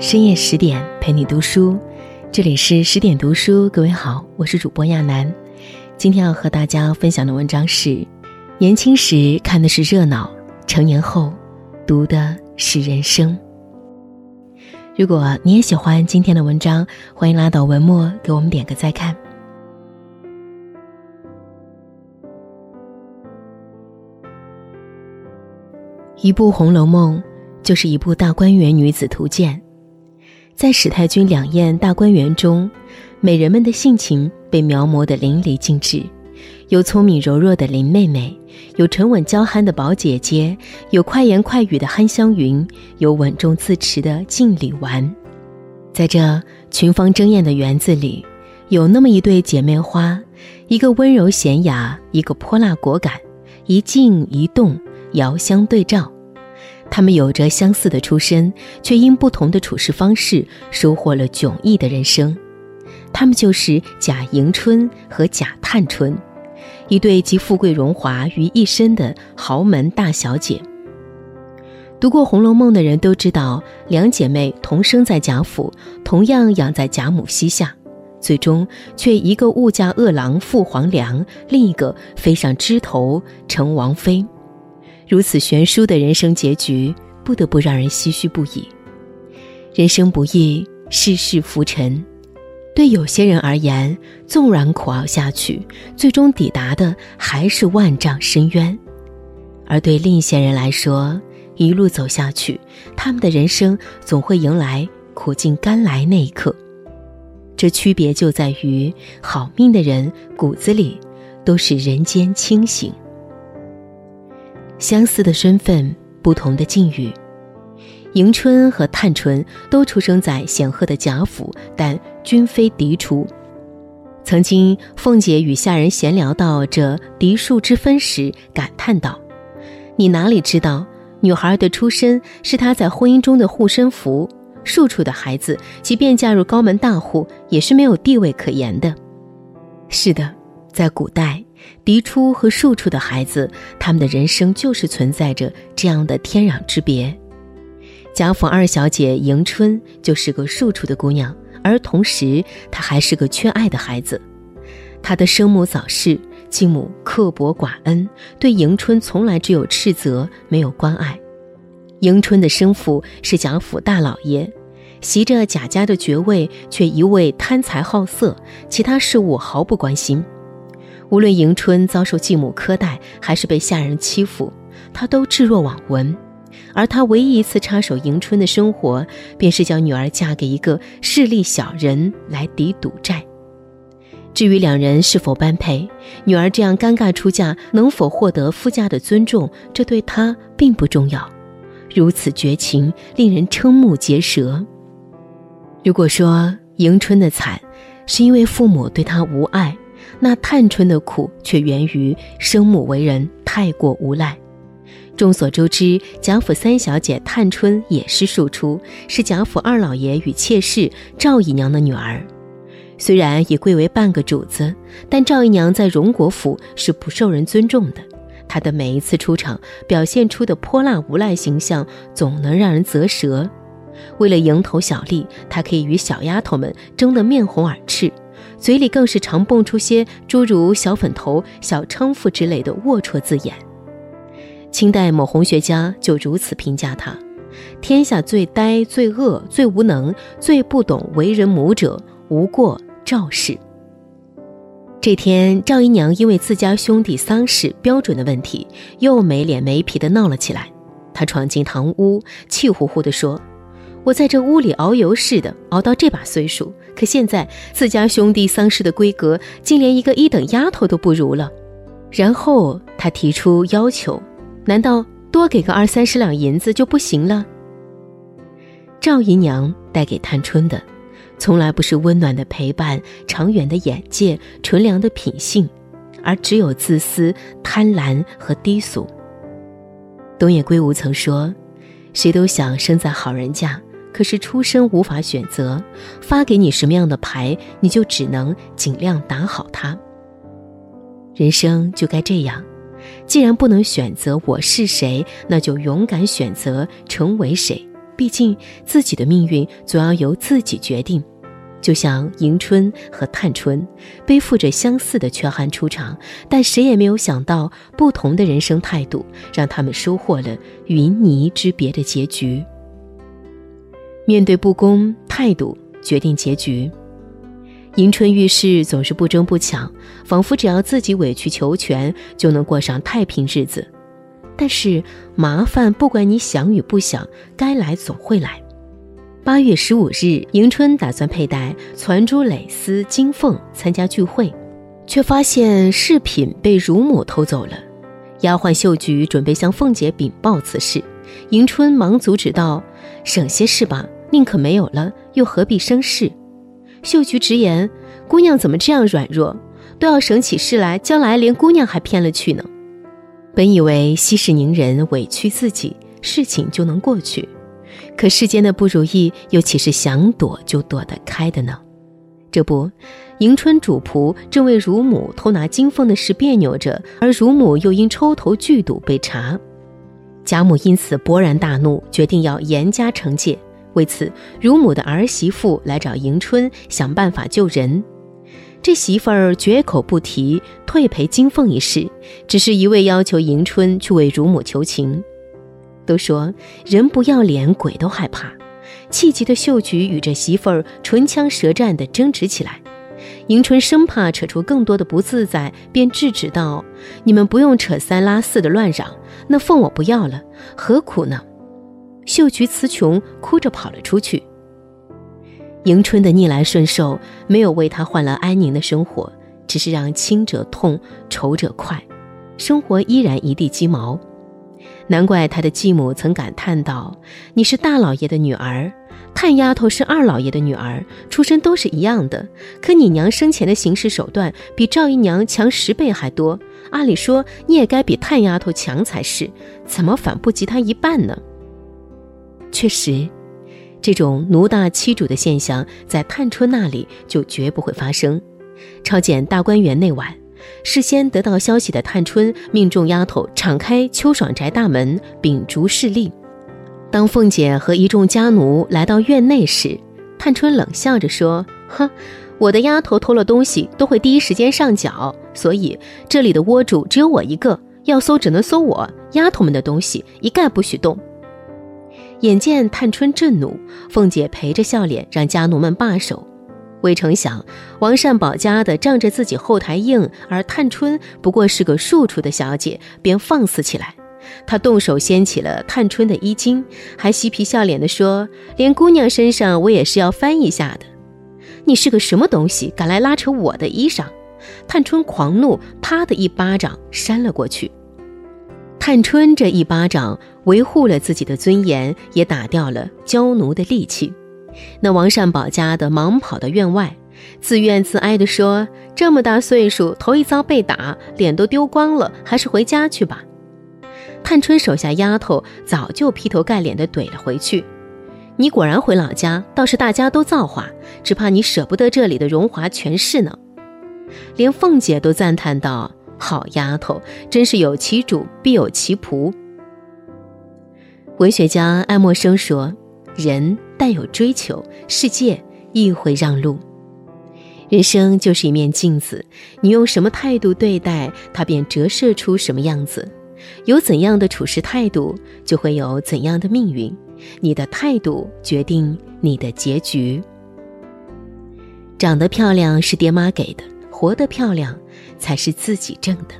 深夜十点陪你读书，这里是十点读书。各位好，我是主播亚楠。今天要和大家分享的文章是：年轻时看的是热闹，成年后读的是人生。如果你也喜欢今天的文章，欢迎拉到文末给我们点个再看。一部《红楼梦》就是一部大观园女子图鉴，在史太君两宴大观园中，美人们的性情被描摹得淋漓尽致，有聪明柔弱的林妹妹，有沉稳娇憨的宝姐姐，有快言快语的憨香云，有稳重自持的静礼丸。在这群芳争艳的园子里，有那么一对姐妹花，一个温柔娴雅，一个泼辣果敢，一静一动。遥相对照，他们有着相似的出身，却因不同的处事方式收获了迥异的人生。他们就是贾迎春和贾探春，一对集富贵荣华于一身的豪门大小姐。读过《红楼梦》的人都知道，两姐妹同生在贾府，同样养在贾母膝下，最终却一个误嫁恶郎赴黄粱，另一个飞上枝头成王妃。如此悬殊的人生结局，不得不让人唏嘘不已。人生不易，世事浮沉，对有些人而言，纵然苦熬下去，最终抵达的还是万丈深渊；而对另一些人来说，一路走下去，他们的人生总会迎来苦尽甘来那一刻。这区别就在于，好命的人骨子里都是人间清醒。相似的身份，不同的境遇。迎春和探春都出生在显赫的贾府，但均非嫡出。曾经，凤姐与下人闲聊到这嫡庶之分时，感叹道：“你哪里知道，女孩的出身是她在婚姻中的护身符。庶出的孩子，即便嫁入高门大户，也是没有地位可言的。”是的，在古代。嫡出和庶出的孩子，他们的人生就是存在着这样的天壤之别。贾府二小姐迎春就是个庶出的姑娘，而同时她还是个缺爱的孩子。她的生母早逝，继母刻薄寡恩，对迎春从来只有斥责，没有关爱。迎春的生父是贾府大老爷，袭着贾家的爵位，却一味贪财好色，其他事务毫不关心。无论迎春遭受继母苛待，还是被下人欺负，他都置若罔闻。而他唯一一次插手迎春的生活，便是将女儿嫁给一个势利小人来抵赌债。至于两人是否般配，女儿这样尴尬出嫁能否获得夫家的尊重，这对他并不重要。如此绝情，令人瞠目结舌。如果说迎春的惨，是因为父母对她无爱。那探春的苦却源于生母为人太过无赖。众所周知，贾府三小姐探春也是庶出，是贾府二老爷与妾室赵姨娘的女儿。虽然也贵为半个主子，但赵姨娘在荣国府是不受人尊重的。她的每一次出场，表现出的泼辣无赖形象，总能让人啧舌。为了蝇头小利，她可以与小丫头们争得面红耳赤。嘴里更是常蹦出些诸如“小粉头”“小娼妇”之类的龌龊字眼。清代某红学家就如此评价他：“天下最呆、最恶、最无能、最不懂为人母者，无过赵氏。”这天，赵姨娘因为自家兄弟丧事标准的问题，又没脸没皮的闹了起来。她闯进堂屋，气呼呼地说：“我在这屋里遨游似的熬到这把岁数。”可现在自家兄弟丧事的规格，竟连一个一等丫头都不如了。然后他提出要求，难道多给个二三十两银子就不行了？赵姨娘带给探春的，从来不是温暖的陪伴、长远的眼界、纯良的品性，而只有自私、贪婪和低俗。东野圭吾曾说：“谁都想生在好人家。”可是出身无法选择，发给你什么样的牌，你就只能尽量打好它。人生就该这样，既然不能选择我是谁，那就勇敢选择成为谁。毕竟自己的命运总要由自己决定。就像迎春和探春，背负着相似的缺憾出场，但谁也没有想到，不同的人生态度让他们收获了云泥之别的结局。面对不公，态度决定结局。迎春遇事总是不争不抢，仿佛只要自己委曲求全，就能过上太平日子。但是麻烦，不管你想与不想，该来总会来。八月十五日，迎春打算佩戴攒珠蕾丝金凤参加聚会，却发现饰品被乳母偷走了。丫鬟秀菊准备向凤姐禀报此事，迎春忙阻止道：“省些事吧，宁可没有了，又何必生事？”秀菊直言：“姑娘怎么这样软弱，都要省起事来，将来连姑娘还骗了去呢？”本以为息事宁人，委屈自己，事情就能过去。可世间的不如意，又岂是想躲就躲得开的呢？这不，迎春主仆正为乳母偷拿金凤的事别扭着，而乳母又因抽头拒赌被查，贾母因此勃然大怒，决定要严加惩戒。为此，乳母的儿媳妇来找迎春想办法救人。这媳妇儿绝口不提退赔金凤一事，只是一味要求迎春去为乳母求情。都说人不要脸，鬼都害怕。气急的秀菊与这媳妇儿唇枪舌战地争执起来，迎春生怕扯出更多的不自在，便制止道：“你们不用扯三拉四的乱嚷，那凤我不要了，何苦呢？”秀菊词穷，哭着跑了出去。迎春的逆来顺受，没有为她换来安宁的生活，只是让亲者痛，仇者快，生活依然一地鸡毛。难怪他的继母曾感叹道：“你是大老爷的女儿，探丫头是二老爷的女儿，出身都是一样的。可你娘生前的行事手段比赵姨娘强十倍还多，按理说你也该比探丫头强才是，怎么反不及她一半呢？”确实，这种奴大欺主的现象在探春那里就绝不会发生。朝见大观园那晚。事先得到消息的探春命众丫头敞开秋爽宅大门，秉烛示例。当凤姐和一众家奴来到院内时，探春冷笑着说：“哼，我的丫头偷了东西都会第一时间上缴，所以这里的窝主只有我一个，要搜只能搜我丫头们的东西，一概不许动。”眼见探春震怒，凤姐陪着笑脸让家奴们罢手。未成想，王善保家的仗着自己后台硬，而探春不过是个庶出的小姐，便放肆起来。他动手掀起了探春的衣襟，还嬉皮笑脸地说：“连姑娘身上我也是要翻一下的。你是个什么东西，敢来拉扯我的衣裳？”探春狂怒，啪的一巴掌扇了过去。探春这一巴掌维护了自己的尊严，也打掉了娇奴的力气。那王善保家的忙跑到院外，自怨自哀地说：“这么大岁数，头一遭被打，脸都丢光了，还是回家去吧。”探春手下丫头早就劈头盖脸地怼了回去：“你果然回老家，倒是大家都造化，只怕你舍不得这里的荣华权势呢。”连凤姐都赞叹道：“好丫头，真是有其主必有其仆。”文学家爱默生说：“人。”带有追求，世界亦会让路。人生就是一面镜子，你用什么态度对待它，便折射出什么样子。有怎样的处事态度，就会有怎样的命运。你的态度决定你的结局。长得漂亮是爹妈给的，活得漂亮才是自己挣的。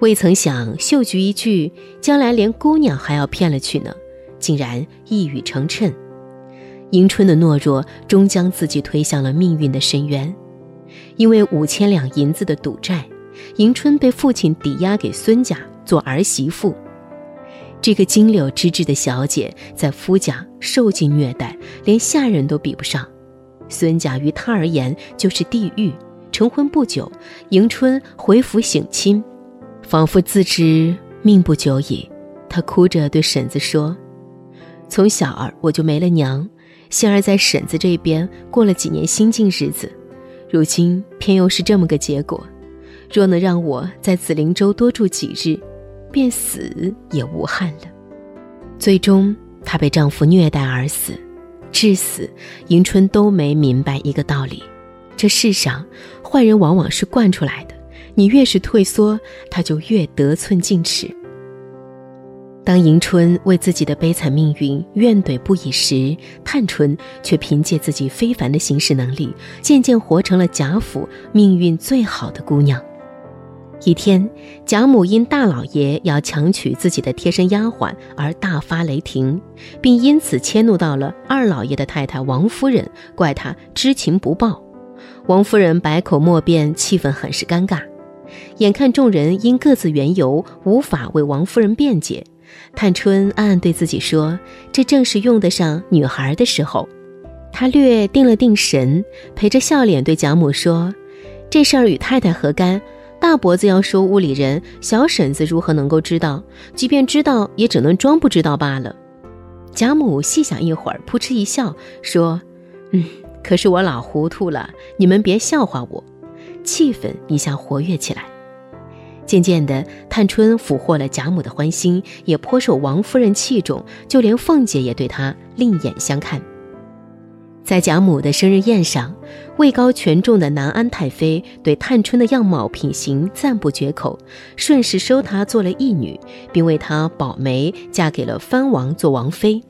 未曾想，秀菊一句“将来连姑娘还要骗了去呢”。竟然一语成谶，迎春的懦弱终将自己推向了命运的深渊。因为五千两银子的赌债，迎春被父亲抵押给孙家做儿媳妇。这个金柳之质的小姐在夫家受尽虐待，连下人都比不上。孙家于她而言就是地狱。成婚不久，迎春回府省亲，仿佛自知命不久矣，她哭着对婶子说。从小儿我就没了娘，幸而在婶子这边过了几年清静日子，如今偏又是这么个结果。若能让我在紫灵洲多住几日，便死也无憾了。最终，她被丈夫虐待而死。至死，迎春都没明白一个道理：这世上，坏人往往是惯出来的。你越是退缩，他就越得寸进尺。当迎春为自己的悲惨命运怨怼不已时，探春却凭借自己非凡的行事能力，渐渐活成了贾府命运最好的姑娘。一天，贾母因大老爷要强娶自己的贴身丫鬟而大发雷霆，并因此迁怒到了二老爷的太太王夫人，怪她知情不报。王夫人百口莫辩，气氛很是尴尬。眼看众人因各自缘由无法为王夫人辩解，探春暗暗对自己说：“这正是用得上女孩的时候。”她略定了定神，陪着笑脸对贾母说：“这事儿与太太何干？”大伯子要说屋里人，小婶子如何能够知道？即便知道，也只能装不知道罢了。贾母细想一会儿，扑哧一笑，说：“嗯，可是我老糊涂了，你们别笑话我。”气氛一下活跃起来。渐渐的，探春俘获了贾母的欢心，也颇受王夫人器重，就连凤姐也对她另眼相看。在贾母的生日宴上，位高权重的南安太妃对探春的样貌品行赞不绝口，顺势收她做了义女，并为她保媒嫁给了藩王做王妃。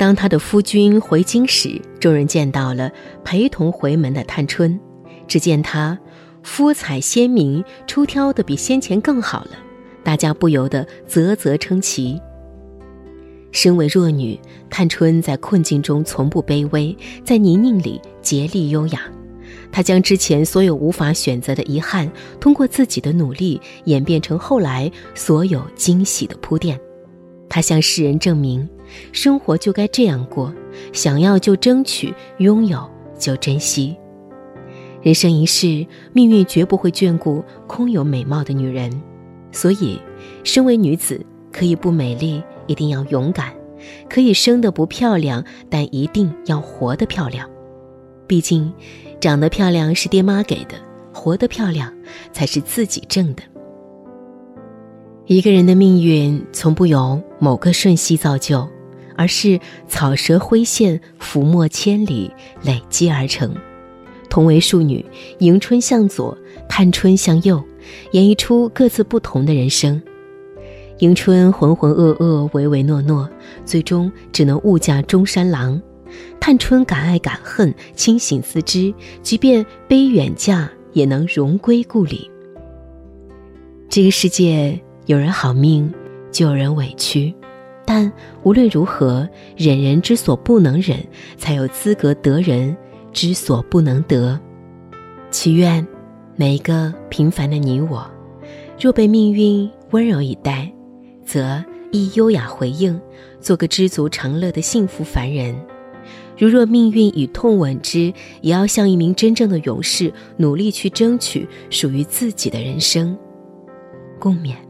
当她的夫君回京时，众人见到了陪同回门的探春，只见她肤彩鲜明，出挑的比先前更好了，大家不由得啧啧称奇。身为弱女，探春在困境中从不卑微，在泥泞里竭力优雅。她将之前所有无法选择的遗憾，通过自己的努力演变成后来所有惊喜的铺垫。她向世人证明，生活就该这样过：想要就争取，拥有就珍惜。人生一世，命运绝不会眷顾空有美貌的女人，所以，身为女子，可以不美丽。一定要勇敢，可以生得不漂亮，但一定要活得漂亮。毕竟，长得漂亮是爹妈给的，活得漂亮才是自己挣的。一个人的命运从不由某个瞬息造就，而是草蛇灰线、浮没千里累积而成。同为庶女，迎春向左，探春向右，演绎出各自不同的人生。迎春浑浑噩噩、唯唯诺诺，最终只能误嫁中山狼；探春敢爱敢恨、清醒自知，即便悲远嫁，也能荣归故里。这个世界有人好命，就有人委屈，但无论如何，忍人之所不能忍，才有资格得人之所不能得。祈愿每一个平凡的你我，若被命运温柔以待。则亦优雅回应，做个知足常乐的幸福凡人。如若命运以痛吻之，也要像一名真正的勇士，努力去争取属于自己的人生。共勉。